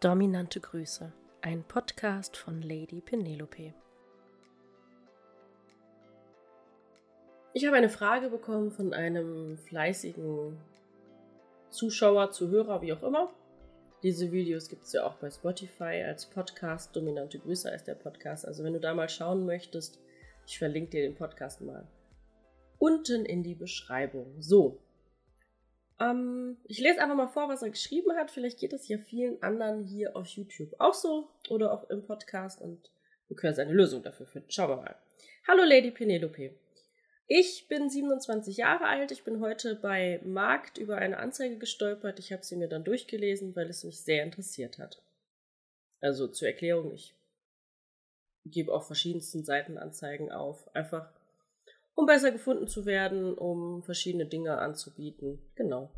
Dominante Grüße, ein Podcast von Lady Penelope. Ich habe eine Frage bekommen von einem fleißigen Zuschauer, Zuhörer, wie auch immer. Diese Videos gibt es ja auch bei Spotify als Podcast. Dominante Grüße ist der Podcast. Also wenn du da mal schauen möchtest, ich verlinke dir den Podcast mal unten in die Beschreibung. So, ähm, ich lese einfach mal vor, was er geschrieben hat. Vielleicht geht es ja vielen anderen hier auf YouTube auch so oder auch im Podcast und wir können seine Lösung dafür finden. Schauen wir mal. Hallo Lady Penelope. Ich bin 27 Jahre alt. Ich bin heute bei Markt über eine Anzeige gestolpert. Ich habe sie mir dann durchgelesen, weil es mich sehr interessiert hat. Also zur Erklärung, ich gebe auf verschiedensten Seiten Anzeigen auf. Einfach um besser gefunden zu werden, um verschiedene Dinge anzubieten. Genau.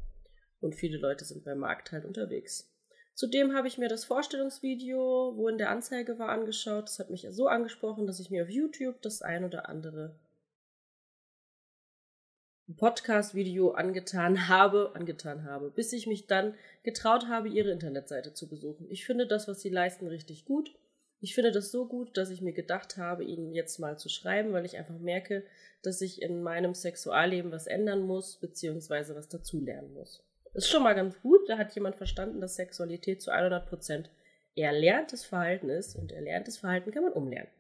Und viele Leute sind beim Markt halt unterwegs. Zudem habe ich mir das Vorstellungsvideo, wo in der Anzeige war, angeschaut. Das hat mich so angesprochen, dass ich mir auf YouTube das ein oder andere Podcast-Video angetan habe, angetan habe, bis ich mich dann getraut habe, ihre Internetseite zu besuchen. Ich finde das, was sie leisten, richtig gut. Ich finde das so gut, dass ich mir gedacht habe, ihnen jetzt mal zu schreiben, weil ich einfach merke, dass ich in meinem Sexualleben was ändern muss, beziehungsweise was dazulernen muss. Ist schon mal ganz gut, da hat jemand verstanden, dass Sexualität zu 100 Prozent erlerntes Verhalten ist und erlerntes Verhalten kann man umlernen.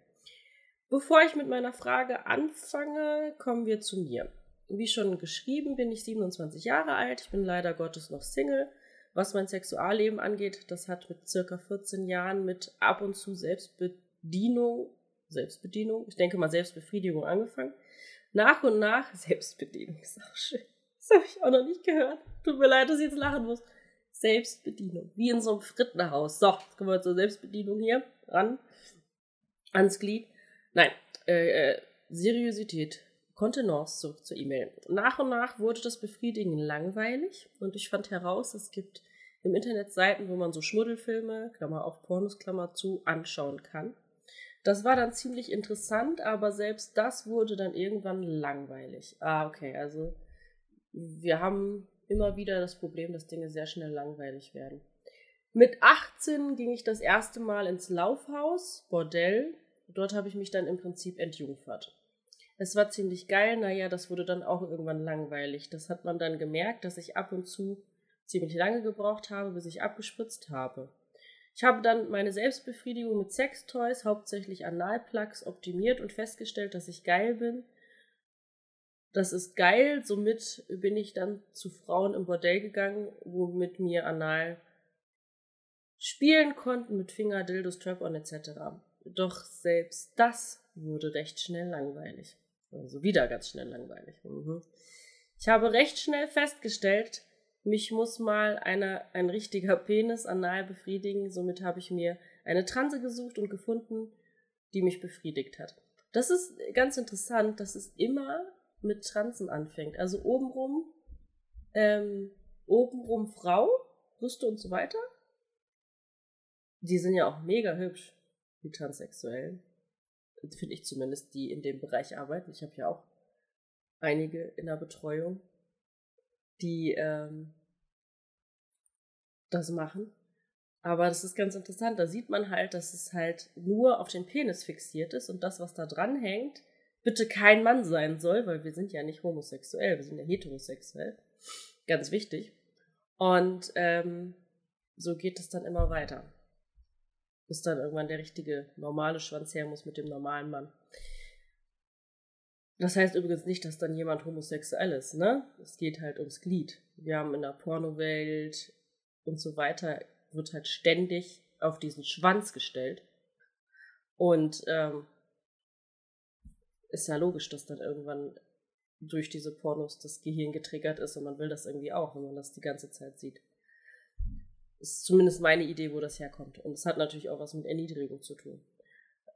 Bevor ich mit meiner Frage anfange, kommen wir zu mir. Wie schon geschrieben, bin ich 27 Jahre alt. Ich bin leider Gottes noch Single was mein Sexualleben angeht, das hat mit circa 14 Jahren mit ab und zu Selbstbedienung, Selbstbedienung, ich denke mal Selbstbefriedigung angefangen. Nach und nach, Selbstbedienung ist auch schön. Das habe ich auch noch nicht gehört. Tut mir leid, dass ich jetzt lachen muss. Selbstbedienung. Wie in so einem Frittenhaus. So, jetzt kommen wir zur Selbstbedienung hier ran. Ans Glied. Nein, äh, äh, Seriosität. Kontenance zurück zur E-Mail. Nach und nach wurde das Befriedigen langweilig und ich fand heraus, es gibt im Internet Seiten, wo man so Schmuddelfilme, Klammer auf Pornos, Klammer zu, anschauen kann. Das war dann ziemlich interessant, aber selbst das wurde dann irgendwann langweilig. Ah, okay, also wir haben immer wieder das Problem, dass Dinge sehr schnell langweilig werden. Mit 18 ging ich das erste Mal ins Laufhaus, Bordell. Dort habe ich mich dann im Prinzip entjungfert. Es war ziemlich geil, naja, das wurde dann auch irgendwann langweilig. Das hat man dann gemerkt, dass ich ab und zu ziemlich lange gebraucht habe, bis ich abgespritzt habe. Ich habe dann meine Selbstbefriedigung mit Sextoys, hauptsächlich Analplugs, optimiert und festgestellt, dass ich geil bin. Das ist geil, somit bin ich dann zu Frauen im Bordell gegangen, wo mit mir anal spielen konnten, mit Finger, Dildos, Strap-on etc. Doch selbst das wurde recht schnell langweilig. Also wieder ganz schnell langweilig. Mhm. Ich habe recht schnell festgestellt, mich muss mal eine, ein richtiger Penis anal befriedigen. Somit habe ich mir eine Transe gesucht und gefunden, die mich befriedigt hat. Das ist ganz interessant, dass es immer mit Transen anfängt. Also obenrum, ähm, obenrum Frau, Brüste und so weiter. Die sind ja auch mega hübsch, die Transsexuellen finde ich zumindest, die in dem Bereich arbeiten. Ich habe ja auch einige in der Betreuung, die ähm, das machen. Aber das ist ganz interessant. Da sieht man halt, dass es halt nur auf den Penis fixiert ist und das, was da dran hängt, bitte kein Mann sein soll, weil wir sind ja nicht homosexuell, wir sind ja heterosexuell. Ganz wichtig. Und ähm, so geht es dann immer weiter bis dann irgendwann der richtige normale Schwanz her muss mit dem normalen Mann. Das heißt übrigens nicht, dass dann jemand homosexuell ist, ne? Es geht halt ums Glied. Wir haben in der Pornowelt und so weiter, wird halt ständig auf diesen Schwanz gestellt. Und ähm, ist ja logisch, dass dann irgendwann durch diese Pornos das Gehirn getriggert ist und man will das irgendwie auch, wenn man das die ganze Zeit sieht ist zumindest meine Idee, wo das herkommt. Und es hat natürlich auch was mit Erniedrigung zu tun.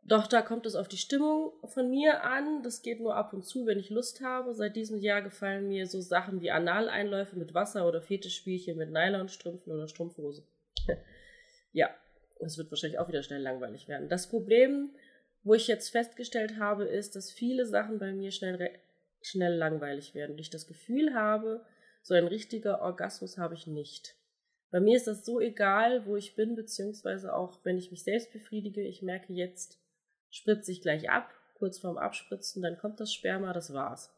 Doch da kommt es auf die Stimmung von mir an. Das geht nur ab und zu, wenn ich Lust habe. Seit diesem Jahr gefallen mir so Sachen wie Analeinläufe mit Wasser oder Fetischspielchen mit Nylonstrümpfen oder Strumpfhose. ja, das wird wahrscheinlich auch wieder schnell langweilig werden. Das Problem, wo ich jetzt festgestellt habe, ist, dass viele Sachen bei mir schnell, schnell langweilig werden. Und ich das Gefühl habe, so ein richtiger Orgasmus habe ich nicht. Bei mir ist das so egal, wo ich bin, beziehungsweise auch wenn ich mich selbst befriedige. Ich merke jetzt, spritze ich gleich ab, kurz vorm Abspritzen, dann kommt das Sperma, das war's.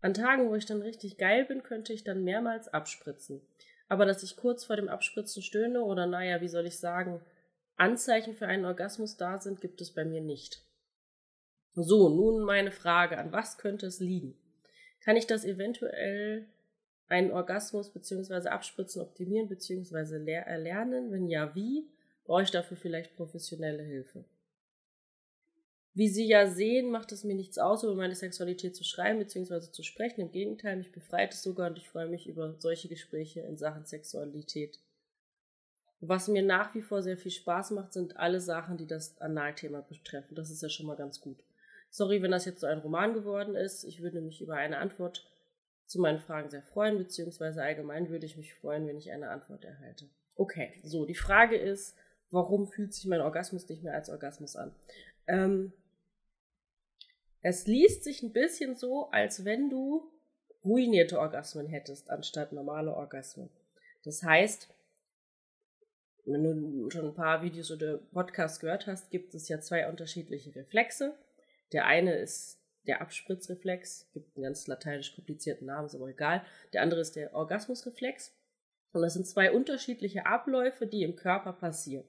An Tagen, wo ich dann richtig geil bin, könnte ich dann mehrmals abspritzen. Aber dass ich kurz vor dem Abspritzen stöhne oder naja, wie soll ich sagen, Anzeichen für einen Orgasmus da sind, gibt es bei mir nicht. So, nun meine Frage, an was könnte es liegen? Kann ich das eventuell einen Orgasmus bzw. Abspritzen optimieren bzw. erlernen? Wenn ja, wie? Brauche ich dafür vielleicht professionelle Hilfe? Wie Sie ja sehen, macht es mir nichts aus, über meine Sexualität zu schreiben bzw. zu sprechen. Im Gegenteil, mich befreit es sogar und ich freue mich über solche Gespräche in Sachen Sexualität. Was mir nach wie vor sehr viel Spaß macht, sind alle Sachen, die das Analthema betreffen. Das ist ja schon mal ganz gut. Sorry, wenn das jetzt so ein Roman geworden ist. Ich würde mich über eine Antwort zu meinen Fragen sehr freuen, beziehungsweise allgemein würde ich mich freuen, wenn ich eine Antwort erhalte. Okay, so, die Frage ist, warum fühlt sich mein Orgasmus nicht mehr als Orgasmus an? Ähm, es liest sich ein bisschen so, als wenn du ruinierte Orgasmen hättest, anstatt normale Orgasmen. Das heißt, wenn du schon ein paar Videos oder Podcasts gehört hast, gibt es ja zwei unterschiedliche Reflexe. Der eine ist der Abspritzreflex, gibt einen ganz lateinisch komplizierten Namen, ist aber egal. Der andere ist der Orgasmusreflex. Und das sind zwei unterschiedliche Abläufe, die im Körper passieren.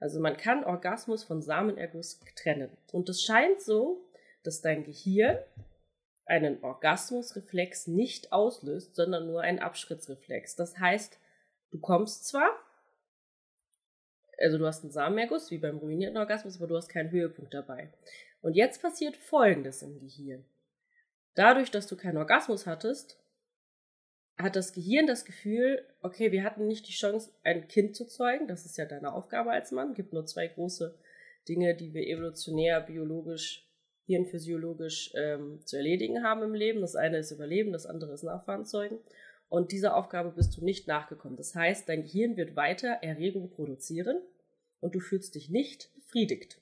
Also man kann Orgasmus von Samenerguss trennen. Und es scheint so, dass dein Gehirn einen Orgasmusreflex nicht auslöst, sondern nur einen Abspritzreflex. Das heißt, du kommst zwar, also du hast einen Samenerguss, wie beim ruinierten Orgasmus, aber du hast keinen Höhepunkt dabei. Und jetzt passiert Folgendes im Gehirn. Dadurch, dass du keinen Orgasmus hattest, hat das Gehirn das Gefühl, okay, wir hatten nicht die Chance, ein Kind zu zeugen. Das ist ja deine Aufgabe als Mann. Es gibt nur zwei große Dinge, die wir evolutionär, biologisch hirnphysiologisch ähm, zu erledigen haben im Leben. Das eine ist Überleben, das andere ist Nachfahren zeugen. Und dieser Aufgabe bist du nicht nachgekommen. Das heißt, dein Gehirn wird weiter Erregung produzieren und du fühlst dich nicht befriedigt.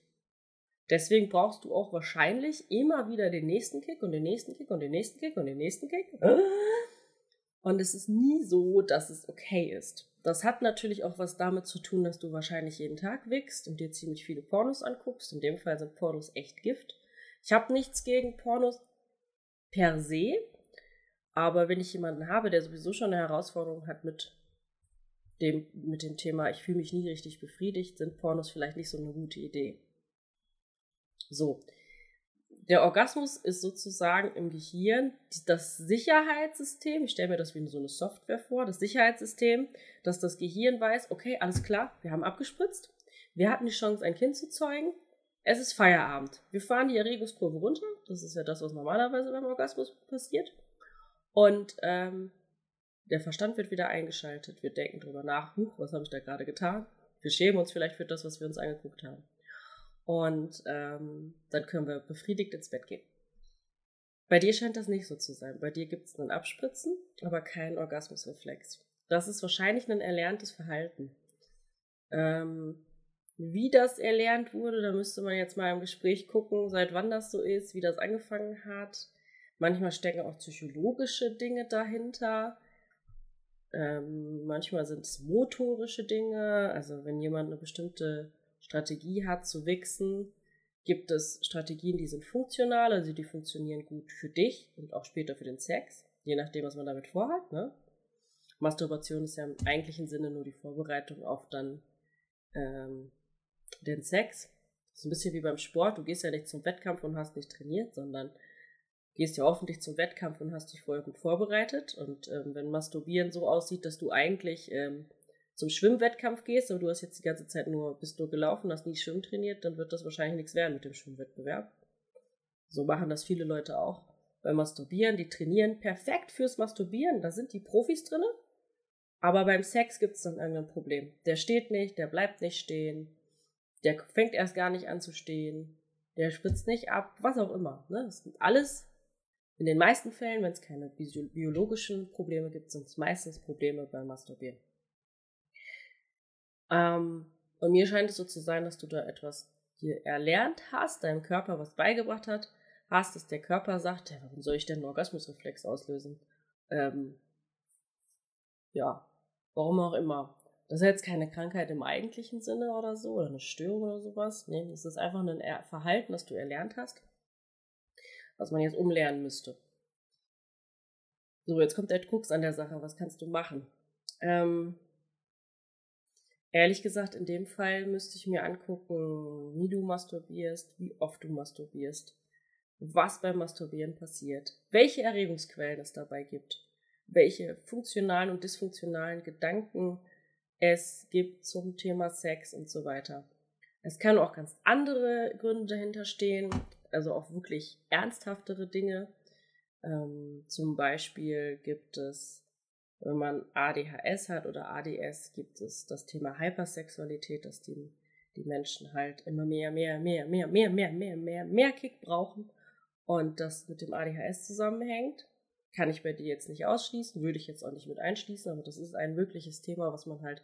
Deswegen brauchst du auch wahrscheinlich immer wieder den nächsten Kick und den nächsten Kick und den nächsten Kick und den nächsten Kick. Und es ist nie so, dass es okay ist. Das hat natürlich auch was damit zu tun, dass du wahrscheinlich jeden Tag wickst und dir ziemlich viele Pornos anguckst. In dem Fall sind Pornos echt Gift. Ich habe nichts gegen Pornos per se, aber wenn ich jemanden habe, der sowieso schon eine Herausforderung hat mit dem, mit dem Thema, ich fühle mich nie richtig befriedigt, sind Pornos vielleicht nicht so eine gute Idee. So. Der Orgasmus ist sozusagen im Gehirn das Sicherheitssystem. Ich stelle mir das wie so eine Software vor. Das Sicherheitssystem, dass das Gehirn weiß, okay, alles klar, wir haben abgespritzt. Wir hatten die Chance, ein Kind zu zeugen. Es ist Feierabend. Wir fahren die Erregungskurve runter. Das ist ja das, was normalerweise beim Orgasmus passiert. Und ähm, der Verstand wird wieder eingeschaltet. Wir denken drüber nach, huch, was habe ich da gerade getan? Wir schämen uns vielleicht für das, was wir uns angeguckt haben. Und ähm, dann können wir befriedigt ins Bett gehen. Bei dir scheint das nicht so zu sein. Bei dir gibt es einen Abspritzen, aber keinen Orgasmusreflex. Das ist wahrscheinlich ein erlerntes Verhalten. Ähm, wie das erlernt wurde, da müsste man jetzt mal im Gespräch gucken, seit wann das so ist, wie das angefangen hat. Manchmal stecken auch psychologische Dinge dahinter. Ähm, manchmal sind es motorische Dinge. Also wenn jemand eine bestimmte Strategie hat zu wichsen, gibt es Strategien, die sind funktional, also die funktionieren gut für dich und auch später für den Sex, je nachdem, was man damit vorhat. Ne? Masturbation ist ja im eigentlichen Sinne nur die Vorbereitung auf dann ähm, den Sex. Das ist ein bisschen wie beim Sport. Du gehst ja nicht zum Wettkampf und hast nicht trainiert, sondern gehst ja hoffentlich zum Wettkampf und hast dich vorher gut vorbereitet. Und ähm, wenn Masturbieren so aussieht, dass du eigentlich ähm, zum Schwimmwettkampf gehst, aber du hast jetzt die ganze Zeit nur, bist nur gelaufen, hast nie Schwimmen trainiert, dann wird das wahrscheinlich nichts werden mit dem Schwimmwettbewerb. So machen das viele Leute auch beim Masturbieren. Die trainieren perfekt fürs Masturbieren. Da sind die Profis drinne. Aber beim Sex gibt es dann irgendein Problem. Der steht nicht, der bleibt nicht stehen der fängt erst gar nicht an zu stehen, der spritzt nicht ab, was auch immer. Ne? Das sind alles, in den meisten Fällen, wenn es keine biologischen Probleme gibt, sind es meistens Probleme beim Masturbieren. Ähm, und mir scheint es so zu sein, dass du da etwas dir erlernt hast, deinem Körper was beigebracht hat, hast, dass der Körper sagt, ja, warum soll ich denn einen Orgasmusreflex auslösen? Ähm, ja, Warum auch immer. Das ist jetzt keine Krankheit im eigentlichen Sinne oder so, oder eine Störung oder sowas. Nee, das ist einfach ein Verhalten, das du erlernt hast, was man jetzt umlernen müsste. So, jetzt kommt der Krux an der Sache. Was kannst du machen? Ähm, ehrlich gesagt, in dem Fall müsste ich mir angucken, wie du masturbierst, wie oft du masturbierst, was beim Masturbieren passiert, welche Erregungsquellen es dabei gibt, welche funktionalen und dysfunktionalen Gedanken es gibt zum Thema Sex und so weiter. Es kann auch ganz andere Gründe dahinter stehen, also auch wirklich ernsthaftere Dinge. Ähm, zum Beispiel gibt es, wenn man ADHS hat oder ADS, gibt es das Thema Hypersexualität, dass die, die Menschen halt immer mehr, mehr, mehr, mehr, mehr, mehr, mehr, mehr, mehr Kick brauchen und das mit dem ADHS zusammenhängt. Kann ich bei dir jetzt nicht ausschließen, würde ich jetzt auch nicht mit einschließen, aber das ist ein wirkliches Thema, was man halt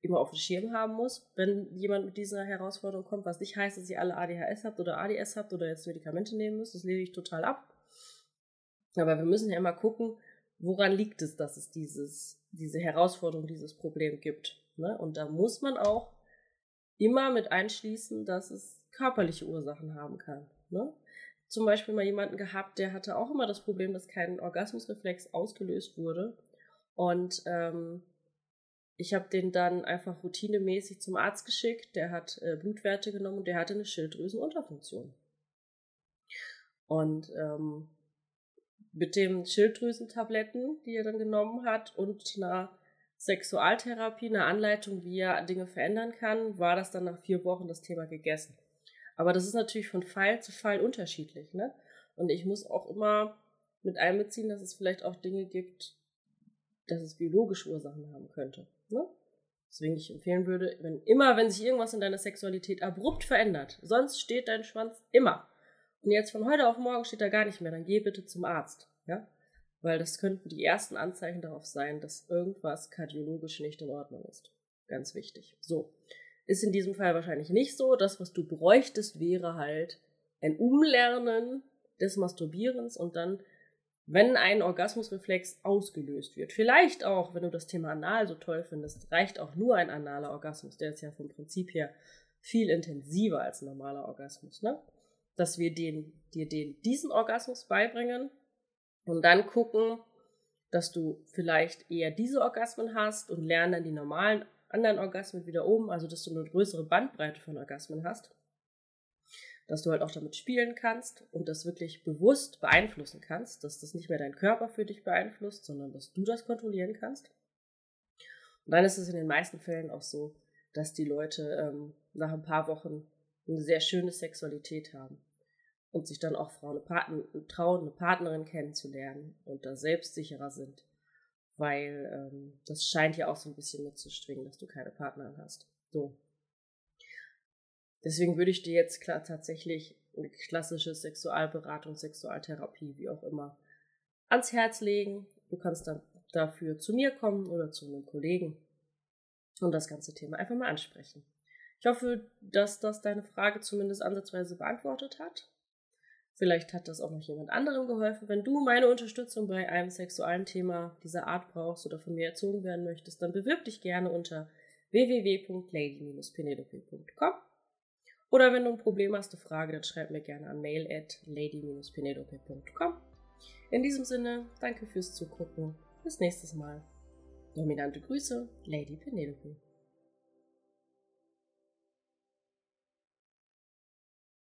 immer auf dem Schirm haben muss, wenn jemand mit dieser Herausforderung kommt, was nicht heißt, dass ihr alle ADHS habt oder ADS habt oder jetzt Medikamente nehmen müsst, das lehne ich total ab. Aber wir müssen ja immer gucken, woran liegt es, dass es dieses, diese Herausforderung, dieses Problem gibt. Ne? Und da muss man auch immer mit einschließen, dass es körperliche Ursachen haben kann. Ne? Zum Beispiel mal jemanden gehabt, der hatte auch immer das Problem, dass kein Orgasmusreflex ausgelöst wurde. Und ähm, ich habe den dann einfach routinemäßig zum Arzt geschickt. Der hat äh, Blutwerte genommen und der hatte eine Schilddrüsenunterfunktion. Und ähm, mit den Schilddrüsentabletten, die er dann genommen hat, und einer Sexualtherapie, einer Anleitung, wie er Dinge verändern kann, war das dann nach vier Wochen das Thema gegessen. Aber das ist natürlich von Fall zu Fall unterschiedlich, ne? Und ich muss auch immer mit einbeziehen, dass es vielleicht auch Dinge gibt, dass es biologische Ursachen haben könnte. Ne? Deswegen ich empfehlen würde, wenn immer, wenn sich irgendwas in deiner Sexualität abrupt verändert, sonst steht dein Schwanz immer und jetzt von heute auf morgen steht er gar nicht mehr, dann geh bitte zum Arzt, ja? Weil das könnten die ersten Anzeichen darauf sein, dass irgendwas kardiologisch nicht in Ordnung ist. Ganz wichtig. So. Ist in diesem Fall wahrscheinlich nicht so. Das, was du bräuchtest, wäre halt ein Umlernen des Masturbierens und dann, wenn ein Orgasmusreflex ausgelöst wird. Vielleicht auch, wenn du das Thema Anal so toll findest, reicht auch nur ein analer Orgasmus. Der ist ja vom Prinzip her viel intensiver als ein normaler Orgasmus, ne? Dass wir den, dir den, diesen Orgasmus beibringen und dann gucken, dass du vielleicht eher diese Orgasmen hast und lernen dann die normalen anderen Orgasmen wieder oben, also dass du eine größere Bandbreite von Orgasmen hast, dass du halt auch damit spielen kannst und das wirklich bewusst beeinflussen kannst, dass das nicht mehr dein Körper für dich beeinflusst, sondern dass du das kontrollieren kannst. Und dann ist es in den meisten Fällen auch so, dass die Leute ähm, nach ein paar Wochen eine sehr schöne Sexualität haben und sich dann auch Frauen trauen, eine Partnerin kennenzulernen und da selbstsicherer sind. Weil ähm, das scheint ja auch so ein bisschen mitzustringen, dass du keine Partnerin hast. So. Deswegen würde ich dir jetzt klar tatsächlich eine klassische Sexualberatung, Sexualtherapie, wie auch immer, ans Herz legen. Du kannst dann dafür zu mir kommen oder zu einem Kollegen und das ganze Thema einfach mal ansprechen. Ich hoffe, dass das deine Frage zumindest ansatzweise beantwortet hat. Vielleicht hat das auch noch jemand anderem geholfen. Wenn du meine Unterstützung bei einem sexuellen Thema dieser Art brauchst oder von mir erzogen werden möchtest, dann bewirb dich gerne unter www.lady-penelope.com. Oder wenn du ein Problem hast, eine Frage, dann schreib mir gerne an mail at lady-penelope.com. In diesem Sinne, danke fürs Zugucken. Bis nächstes Mal. Dominante Grüße, Lady Penelope.